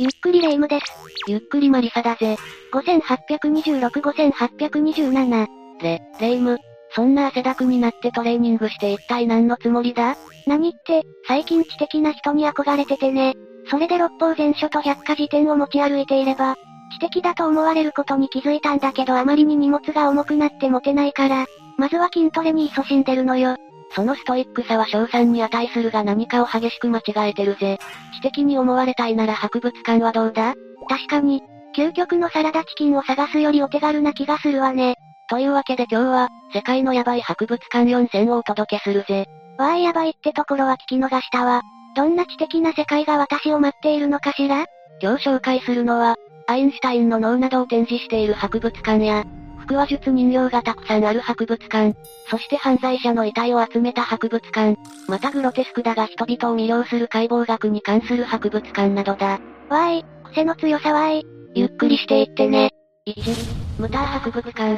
ゆっくりレ夢ムです。ゆっくりマリサだぜ。5826-5827。レ、レ夢ム。そんな汗だくになってトレーニングして一体何のつもりだ？何って、最近知的な人に憧れててね。それで六法全書と百科事典を持ち歩いていれば、知的だと思われることに気づいたんだけどあまりに荷物が重くなって持てないから、まずは筋トレに勤しんでるのよ。そのストイックさは賞賛に値するが何かを激しく間違えてるぜ。知的に思われたいなら博物館はどうだ？確かに、究極のサラダチキンを探すよりお手軽な気がするわね。というわけで今日は、世界のヤバい博物館4選をお届けするぜ。わーいやばいってところは聞き逃したわ。どんな知的な世界が私を待っているのかしら？今日紹介するのは、アインシュタインの脳などを展示している博物館や、腹話術人形がたくさんある博物館、そして犯罪者の遺体を集めた博物館、またグロテスクだが人々を魅了する解剖学に関する博物館などだ。わーい、癖の強さわーい。ゆっくりしていってね。1、ムター博物館。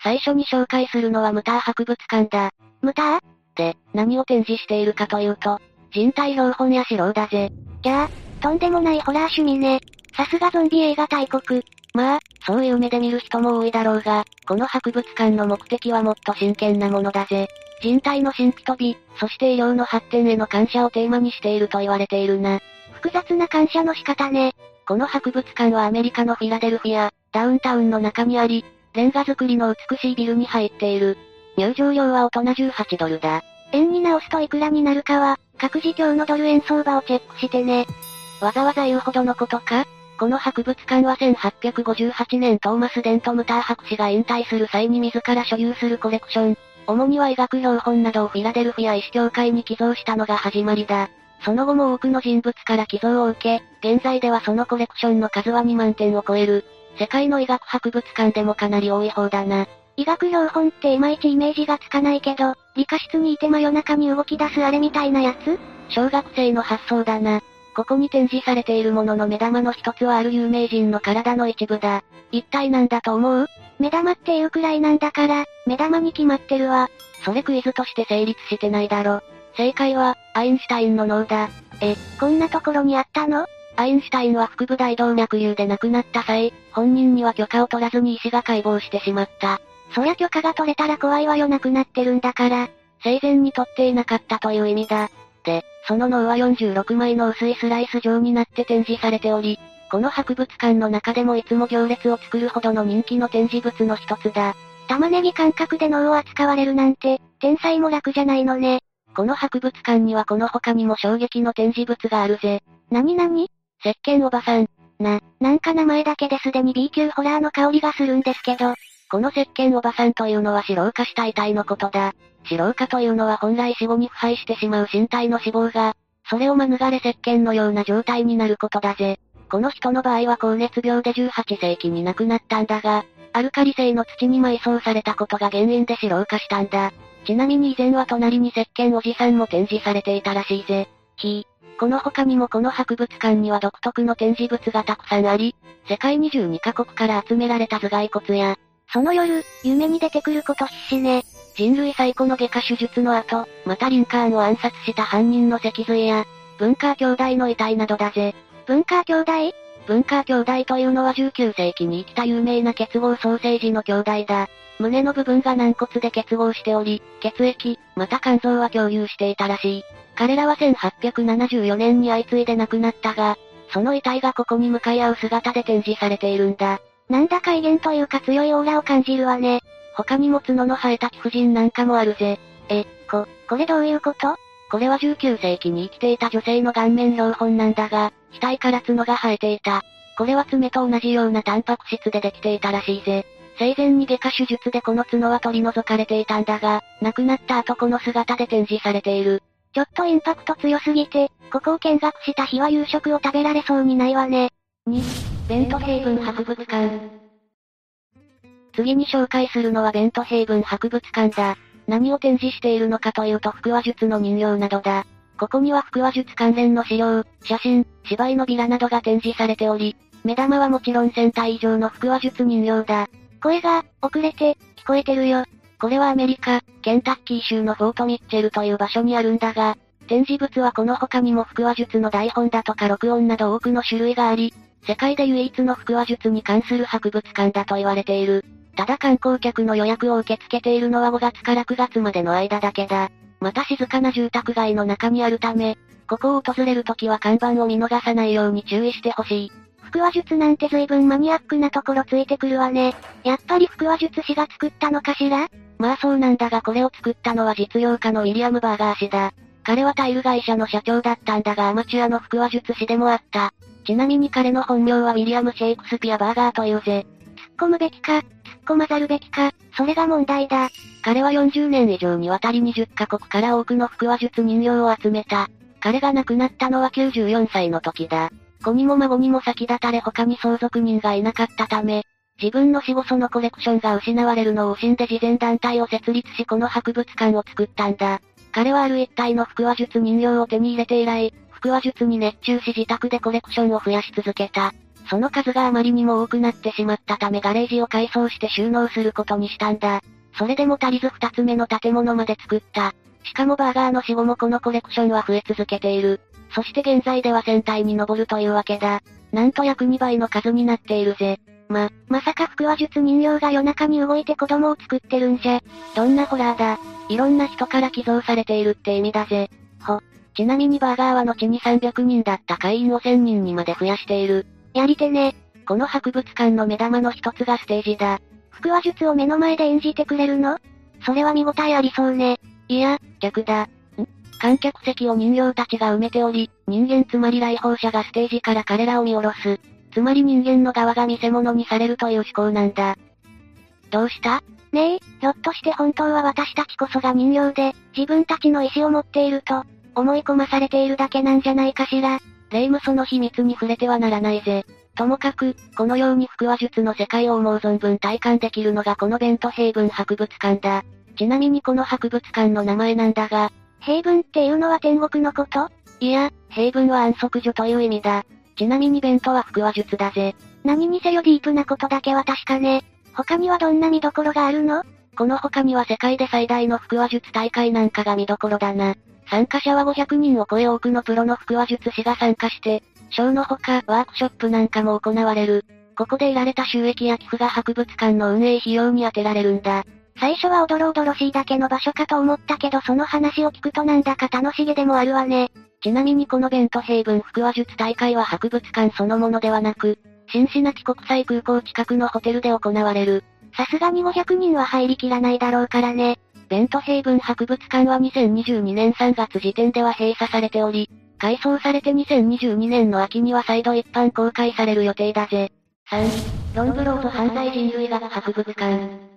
最初に紹介するのはムター博物館だ。ムター？で、何を展示しているかというと、人体標本や城だぜ。じゃあ、とんでもないホラー趣味ね。さすがゾンビ映画大国。まあ、そういう目で見る人も多いだろうが、この博物館の目的はもっと真剣なものだぜ。人体の神秘と美、そして医療の発展への感謝をテーマにしていると言われているな。複雑な感謝の仕方ね。この博物館はアメリカのフィラデルフィア、ダウンタウンの中にあり、レンガ造りの美しいビルに入っている。入場料は大人18ドルだ。円に直すといくらになるかは、各自今日のドル円相場をチェックしてね。わざわざ言うほどのことか？この博物館は1858年トーマス・デント・ムター博士が引退する際に自ら所有するコレクション。主には医学標本などをフィラデルフィア医師協会に寄贈したのが始まりだ。その後も多くの人物から寄贈を受け、現在ではそのコレクションの数は2万点を超える。世界の医学博物館でもかなり多い方だな。医学標本っていまいちイメージがつかないけど、理科室にいて真夜中に動き出すあれみたいなやつ？小学生の発想だな。ここに展示されているものの目玉の一つはある有名人の体の一部だ。一体なんだと思う？目玉っていうくらいなんだから、目玉に決まってるわ。それクイズとして成立してないだろ。正解は、アインシュタインの脳だ。え、こんなところにあったの？アインシュタインは腹部大動脈瘤で亡くなった際、本人には許可を取らずに医師が解剖してしまった。そりゃ許可が取れたら怖いわよ亡くなってるんだから。生前に取っていなかったという意味だ。で、その脳は46枚の薄いスライス状になって展示されており、この博物館の中でもいつも行列を作るほどの人気の展示物の一つだ。玉ねぎ感覚で脳を扱われるなんて、天才も楽じゃないのね。この博物館にはこの他にも衝撃の展示物があるぜ。なになに石鹸おばさん。な、なんか名前だけですでに B 級ホラーの香りがするんですけど。この石鹸おばさんというのは死老化した遺体のことだ。死老化というのは本来死後に腐敗してしまう身体の脂肪が、それを免れ石鹸のような状態になることだぜ。この人の場合は高熱病で18世紀に亡くなったんだが、アルカリ性の土に埋葬されたことが原因で死老化したんだ。ちなみに以前は隣に石鹸おじさんも展示されていたらしいぜ。ひこの他にもこの博物館には独特の展示物がたくさんあり、世界22カ国から集められた頭蓋骨や、その夜、夢に出てくること必死ね。人類最古の外科手術の後、またリンカーンを暗殺した犯人の脊髄や、文化兄弟の遺体などだぜ。文化兄弟？文化兄弟というのは19世紀に生きた有名な結合ソーセージの兄弟だ。胸の部分が軟骨で結合しており、血液、また肝臓は共有していたらしい。彼らは1874年に相次いで亡くなったが、その遺体がここに向かい合う姿で展示されているんだ。なんだか威厳というか強いオーラを感じるわね。他にも角の生えた貴婦人なんかもあるぜ。え、こ、これどういうこと？これは19世紀に生きていた女性の顔面標本なんだが、額から角が生えていた。これは爪と同じようなタンパク質でできていたらしいぜ。生前に外科手術でこの角は取り除かれていたんだが、亡くなった後この姿で展示されている。ちょっとインパクト強すぎて、ここを見学した日は夕食を食べられそうにないわね。2、ベントヘイブン博物館。次に紹介するのはベントヘイブン博物館だ。何を展示しているのかというと腹話術の人形などだ。ここには腹話術関連の資料、写真、芝居のビラなどが展示されており、目玉はもちろん1000体以上の腹話術人形だ。声が、遅れて、聞こえてるよ。これはアメリカ、ケンタッキー州のフォートミッチェルという場所にあるんだが、展示物はこの他にも腹話術の台本だとか録音など多くの種類があり、世界で唯一の腹話術に関する博物館だと言われている。ただ観光客の予約を受け付けているのは5月から9月までの間だけだ。また静かな住宅街の中にあるため、ここを訪れるときは看板を見逃さないように注意してほしい。腹話術なんて随分マニアックなところついてくるわね。やっぱり腹話術師が作ったのかしら？まあそうなんだがこれを作ったのは実業家のウィリアム・バーガー氏だ。彼はタイル会社の社長だったんだがアマチュアの腹話術師でもあった。ちなみに彼の本名はウィリアム・シェイクスピア・バーガーというぜ。突っ込むべきか、突っ込まざるべきか、それが問題だ。彼は40年以上にわたり20カ国から多くの腹話術人形を集めた。彼が亡くなったのは94歳の時だ。子にも孫にも先立たれ他に相続人がいなかったため、自分の死後そのコレクションが失われるのを惜しんで慈善団体を設立しこの博物館を作ったんだ。彼はある一体の腹話術人形を手に入れて以来、腹話術に熱中し自宅でコレクションを増やし続けた。その数があまりにも多くなってしまったためガレージを改装して収納することにしたんだ。それでも足りず二つ目の建物まで作った。しかもバーガーの死後もこのコレクションは増え続けている。そして現在では1000体に上るというわけだ。なんと約2倍の数になっているぜ。ま、まさか腹話術人形が夜中に動いて子供を作ってるんじゃ。どんなホラーだ。いろんな人から寄贈されているって意味だぜ。ほ。ちなみにバーガーは後に300人だった会員を1000人にまで増やしている。やり手ね。この博物館の目玉の一つがステージだ。腹話術を目の前で演じてくれるの？それは見応えありそうね。いや、逆だ。ん？観客席を人形たちが埋めており、人間つまり来訪者がステージから彼らを見下ろす。つまり人間の側が見せ物にされるという思考なんだ。どうした？ねえ、ひょっとして本当は私たちこそが人形で、自分たちの意志を持っていると、思い込まされているだけなんじゃないかしら。霊夢その秘密に触れてはならないぜ。ともかく、このように腹話術の世界を思う存分体感できるのがこのベントヘイブン博物館だ。ちなみにこの博物館の名前なんだが、平文っていうのは天国のこと？いや、平文は安息所という意味だ。ちなみにベントは腹話術だぜ。何にせよディープなことだけは確かね。他にはどんな見どころがあるの？この他には世界で最大の腹話術大会なんかが見どころだな。参加者は500人を超え多くのプロの腹話術師が参加して、ショーのほかワークショップなんかも行われる。ここで得られた収益や寄付が博物館の運営費用に充てられるんだ。最初はおどろおどろしいだけの場所かと思ったけどその話を聞くとなんだか楽しげでもあるわね。ちなみにこのベントヘイブン腹話術大会は博物館そのものではなく、シンシナティ国際空港近くのホテルで行われる。さすがに500人は入りきらないだろうからね。ベントヘイブン博物館は2022年3月時点では閉鎖されており、改装されて2022年の秋には再度一般公開される予定だぜ。3、ロンブローズ犯罪人類学博物館。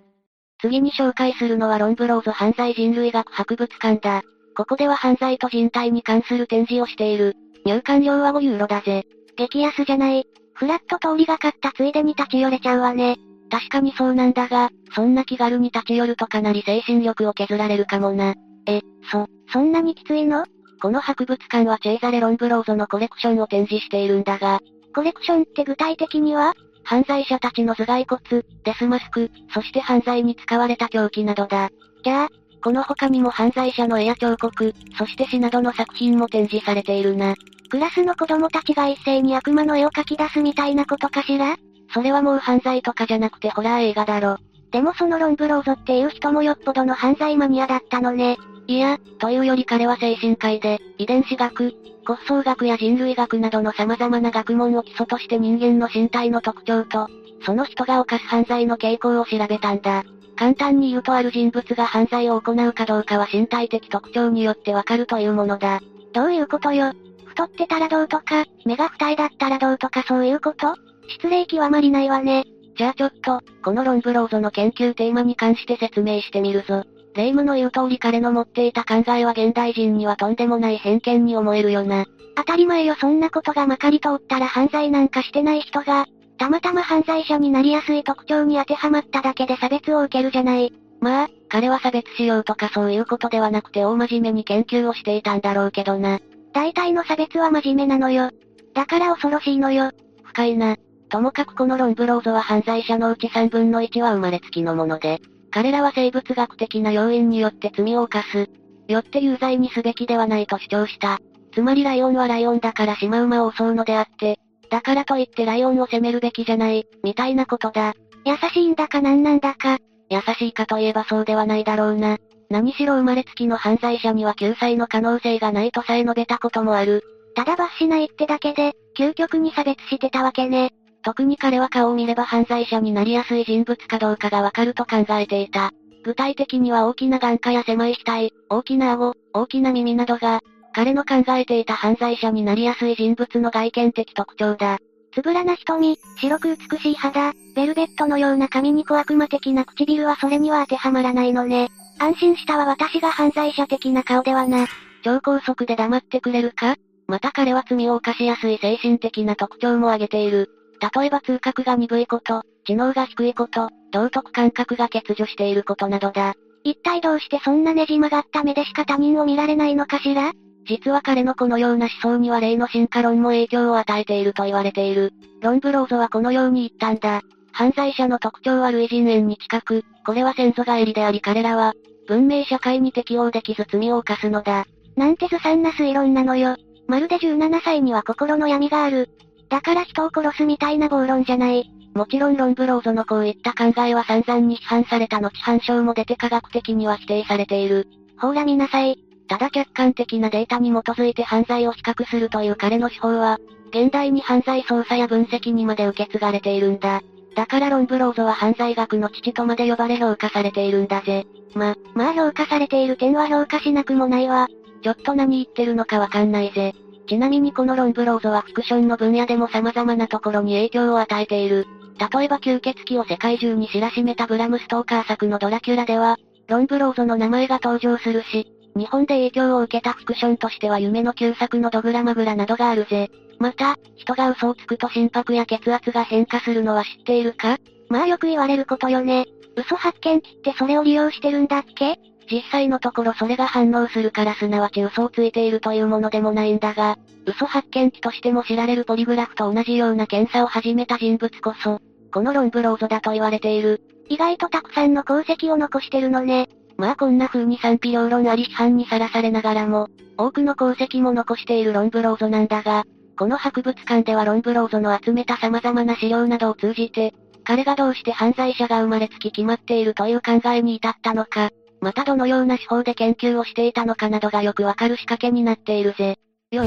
次に紹介するのはロンブローズ犯罪人類学博物館だ。ここでは犯罪と人体に関する展示をしている。入館料は5ユーロだぜ。激安じゃない。フラット通りがかったついでに立ち寄れちゃうわね。確かにそうなんだが、そんな気軽に立ち寄るとかなり精神力を削られるかもな。え、そ、そんなにきついの？この博物館はチェイザレ・ロンブローゾのコレクションを展示しているんだが、コレクションって具体的には？犯罪者たちの頭蓋骨、デスマスク、そして犯罪に使われた凶器などだ。じゃあ、この他にも犯罪者の絵や彫刻、そして詩などの作品も展示されているな。クラスの子供たちが一斉に悪魔の絵を描き出すみたいなことかしら？それはもう犯罪とかじゃなくてホラー映画だろ。でもそのロンブローゾっていう人もよっぽどの犯罪マニアだったのね。いや、というより彼は精神科医で、遺伝子学、骨相学や人類学などの様々な学問を基礎として人間の身体の特徴と、その人が犯す犯罪の傾向を調べたんだ。簡単に言うとある人物が犯罪を行うかどうかは身体的特徴によってわかるというものだ。どういうことよ？太ってたらどうとか、目が二重だったらどうとかそういうこと？失礼極まりないわね。じゃあちょっと、このロンブローゾの研究テーマに関して説明してみるぞ。レイムの言う通り彼の持っていた考えは現代人にはとんでもない偏見に思えるよな。当たり前よそんなことがまかり通ったら犯罪なんかしてない人が、たまたま犯罪者になりやすい特徴に当てはまっただけで差別を受けるじゃない。まあ、彼は差別しようとかそういうことではなくて大真面目に研究をしていたんだろうけどな。大体の差別は真面目なのよ。だから恐ろしいのよ。深いな。ともかくこのロンブローゾは犯罪者のうち3分の1は生まれつきのもので、彼らは生物学的な要因によって罪を犯す。よって有罪にすべきではないと主張した。つまりライオンはライオンだからシマウマを襲うのであって、だからといってライオンを責めるべきじゃない、みたいなことだ。優しいんだかなんなんだか。優しいかといえばそうではないだろうな。何しろ生まれつきの犯罪者には救済の可能性がないとさえ述べたこともある。ただ罰しないってだけで、究極に差別してたわけね。特に彼は顔を見れば犯罪者になりやすい人物かどうかがわかると考えていた。具体的には大きな眼下や狭い額、大きな顎、大きな耳などが、彼の考えていた犯罪者になりやすい人物の外見的特徴だ。つぶらな瞳、白く美しい肌、ベルベットのような髪に小悪魔的な唇はそれには当てはまらないのね。安心したわ私が犯罪者的な顔ではな。超高速で黙ってくれるか？また彼は罪を犯しやすい精神的な特徴も挙げている。例えば痛覚が鈍いこと、知能が低いこと、道徳感覚が欠如していることなどだ。一体どうしてそんなねじ曲がった目でしか他人を見られないのかしら？実は彼のこのような思想には例の進化論も影響を与えていると言われている。ロンブローゾはこのように言ったんだ。犯罪者の特徴は類人猿に近く、これは先祖返りであり彼らは、文明社会に適応できず罪を犯すのだ。なんてずさんな推論なのよ。まるで17歳には心の闇がある。だから人を殺すみたいな暴論じゃない。もちろんロンブローゾのこういった考えは散々に批判された後反証も出て科学的には否定されている。ほら見なさい。ただ客観的なデータに基づいて犯罪を比較するという彼の手法は、現代に犯罪捜査や分析にまで受け継がれているんだ。だからロンブローゾは犯罪学の父とまで呼ばれ評価されているんだぜ。ま、まあ評価されている点は評価しなくもないわ。ちょっと何言ってるのかわかんないぜ。ちなみにこのロンブローゾはフィクションの分野でも様々なところに影響を与えている。例えば吸血鬼を世界中に知らしめたブラムストーカー作のドラキュラでは、ロンブローゾの名前が登場するし、日本で影響を受けたフィクションとしては夢の旧作のドグラマグラなどがあるぜ。また、人が嘘をつくと心拍や血圧が変化するのは知っているか？まあよく言われることよね。嘘発見器ってそれを利用してるんだっけ？実際のところそれが反応するからすなわち嘘をついているというものでもないんだが、嘘発見器としても知られるポリグラフと同じような検査を始めた人物こそ、このロンブローゾだと言われている。意外とたくさんの功績を残してるのね。まあこんな風に賛否両論あり批判にさらされながらも、多くの功績も残しているロンブローゾなんだが、この博物館ではロンブローゾの集めた様々な資料などを通じて、彼がどうして犯罪者が生まれつき決まっているという考えに至ったのか、またどのような手法で研究をしていたのかなどがよくわかる仕掛けになっているぜ。4、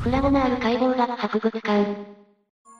フラゴナール解剖学博物館。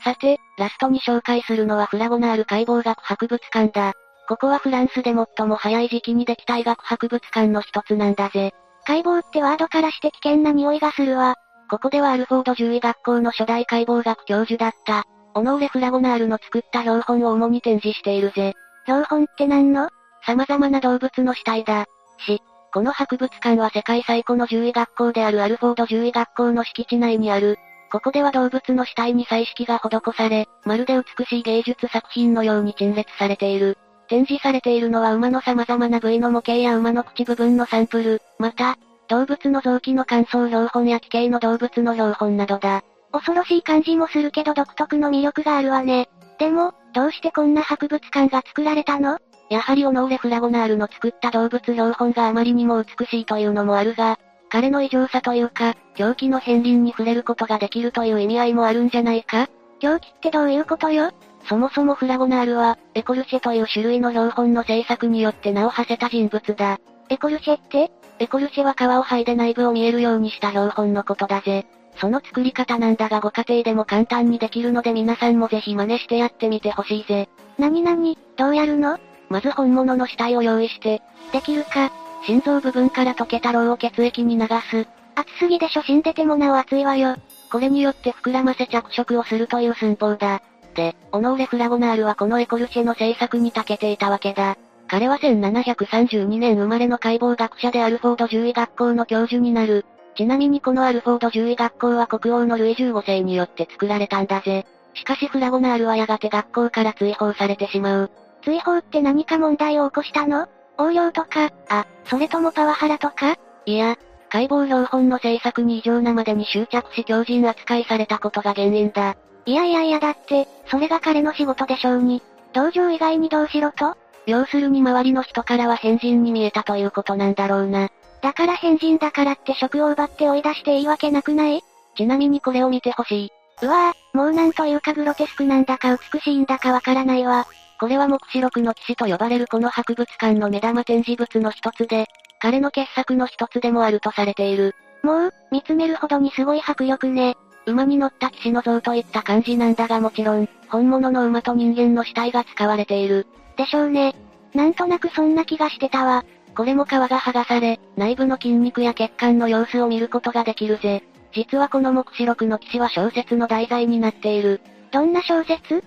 さて、ラストに紹介するのはフラゴナール解剖学博物館だ。ここはフランスで最も早い時期にできた医学博物館の一つなんだぜ。解剖ってワードからして危険な匂いがするわ。ここではアルフォード獣医学校の初代解剖学教授だった、オノーレ・フラゴナールの作った標本を主に展示しているぜ。標本って何の？様々な動物の死体だ。し、この博物館は世界最古の獣医学校であるアルフォード獣医学校の敷地内にある。ここでは動物の死体に彩色が施され、まるで美しい芸術作品のように陳列されている。展示されているのは馬の様々な部位の模型や馬の口部分のサンプル、また、動物の臓器の乾燥標本や奇形の動物の標本などだ。恐ろしい感じもするけど独特の魅力があるわね。でも、どうしてこんな博物館が作られたの？やはりオノーレ・フラゴナールの作った動物標本があまりにも美しいというのもあるが、彼の異常さというか、狂気の片鱗に触れることができるという意味合いもあるんじゃないか？狂気ってどういうことよ？そもそもフラゴナールは、エコルシェという種類の標本の制作によって名を馳せた人物だ。エコルシェって？エコルシェは皮を剥いで内部を見えるようにした標本のことだぜ。その作り方なんだがご家庭でも簡単にできるので皆さんもぜひ真似してやってみてほしいぜ。なになに、どうやるの？まず本物の死体を用意して、できるか。心臓部分から溶けたロウを血液に流す。熱すぎでしょ死んでてもなお熱いわよ。これによって膨らませ着色をするという寸法だ。で、オノーレ・フラゴナールはこのエコルシェの制作に長けていたわけだ。彼は1732年生まれの解剖学者でアルフォード獣医学校の教授になる。ちなみにこのアルフォード獣医学校は国王のルイ15世によって作られたんだぜ。しかしフラゴナールはやがて学校から追放されてしまう。追放って何か問題を起こしたの？横領とか、あ、それともパワハラとか？いや、解剖標本の制作に異常なまでに執着し強靭扱いされたことが原因だ。いやいやいやだって、それが彼の仕事でしょうに。同情以外にどうしろと？要するに周りの人からは変人に見えたということなんだろうな。だから変人だからって職を奪って追い出していいわけなくない？ちなみにこれを見てほしい。うわぁ、もうなんというかグロテスクなんだか美しいんだかわからないわ。これは目視録の騎士と呼ばれるこの博物館の目玉展示物の一つで、彼の傑作の一つでもあるとされている。もう、見つめるほどにすごい迫力ね。馬に乗った騎士の像といった感じなんだがもちろん、本物の馬と人間の死体が使われている。でしょうね。なんとなくそんな気がしてたわ。これも皮が剥がされ、内部の筋肉や血管の様子を見ることができるぜ。実はこの目視録の騎士は小説の題材になっている。どんな小説？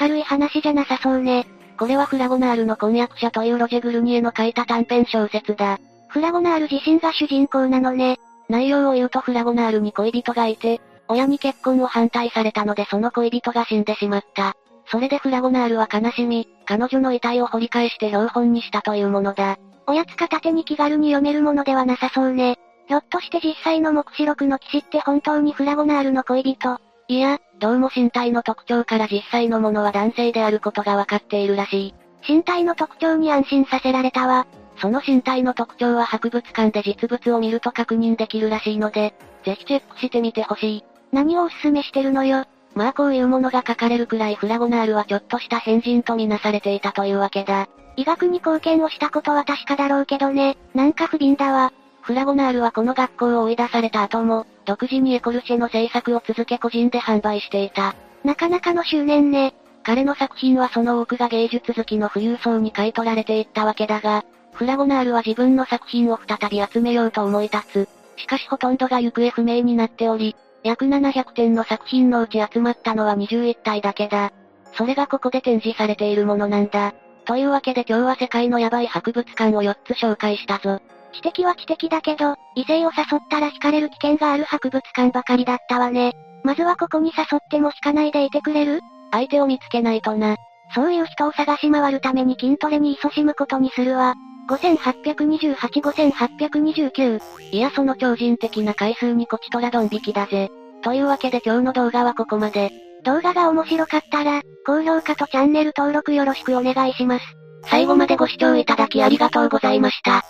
明るい話じゃなさそうね。これはフラゴナールの婚約者というロジェ・グルニエの書いた短編小説だ。フラゴナール自身が主人公なのね。内容を言うとフラゴナールに恋人がいて、親に結婚を反対されたのでその恋人が死んでしまった。それでフラゴナールは悲しみ、彼女の遺体を掘り返して標本にしたというものだ。おやつ片手に気軽に読めるものではなさそうね。ひょっとして実際の目視録の騎士って本当にフラゴナールの恋人？いや、どうも身体の特徴から実際のものは男性であることがわかっているらしい。身体の特徴に安心させられたわ。その身体の特徴は博物館で実物を見ると確認できるらしいので、ぜひチェックしてみてほしい。何をおすすめしてるのよ？まあこういうものが書かれるくらいフラゴナールはちょっとした変人とみなされていたというわけだ。医学に貢献をしたことは確かだろうけどね、なんか不憫だわ。フラゴナールはこの学校を追い出された後も、独自にエコルシェの制作を続け個人で販売していた。なかなかの執念ね。彼の作品はその多くが芸術好きの富裕層に買い取られていったわけだが、フラゴナールは自分の作品を再び集めようと思い立つ。しかしほとんどが行方不明になっており、約700点の作品のうち集まったのは21体だけだ。それがここで展示されているものなんだ。というわけで今日は世界のヤバい博物館を4つ紹介したぞ。知的は知的だけど、異性を誘ったら惹かれる危険がある博物館ばかりだったわね。まずはここに誘っても引かないでいてくれる？相手を見つけないとな。そういう人を探し回るために筋トレに勤しむことにするわ。5828-5829。いやその超人的な回数にこちとらドン引きだぜ。というわけで今日の動画はここまで。動画が面白かったら、高評価とチャンネル登録よろしくお願いします。最後までご視聴いただきありがとうございました。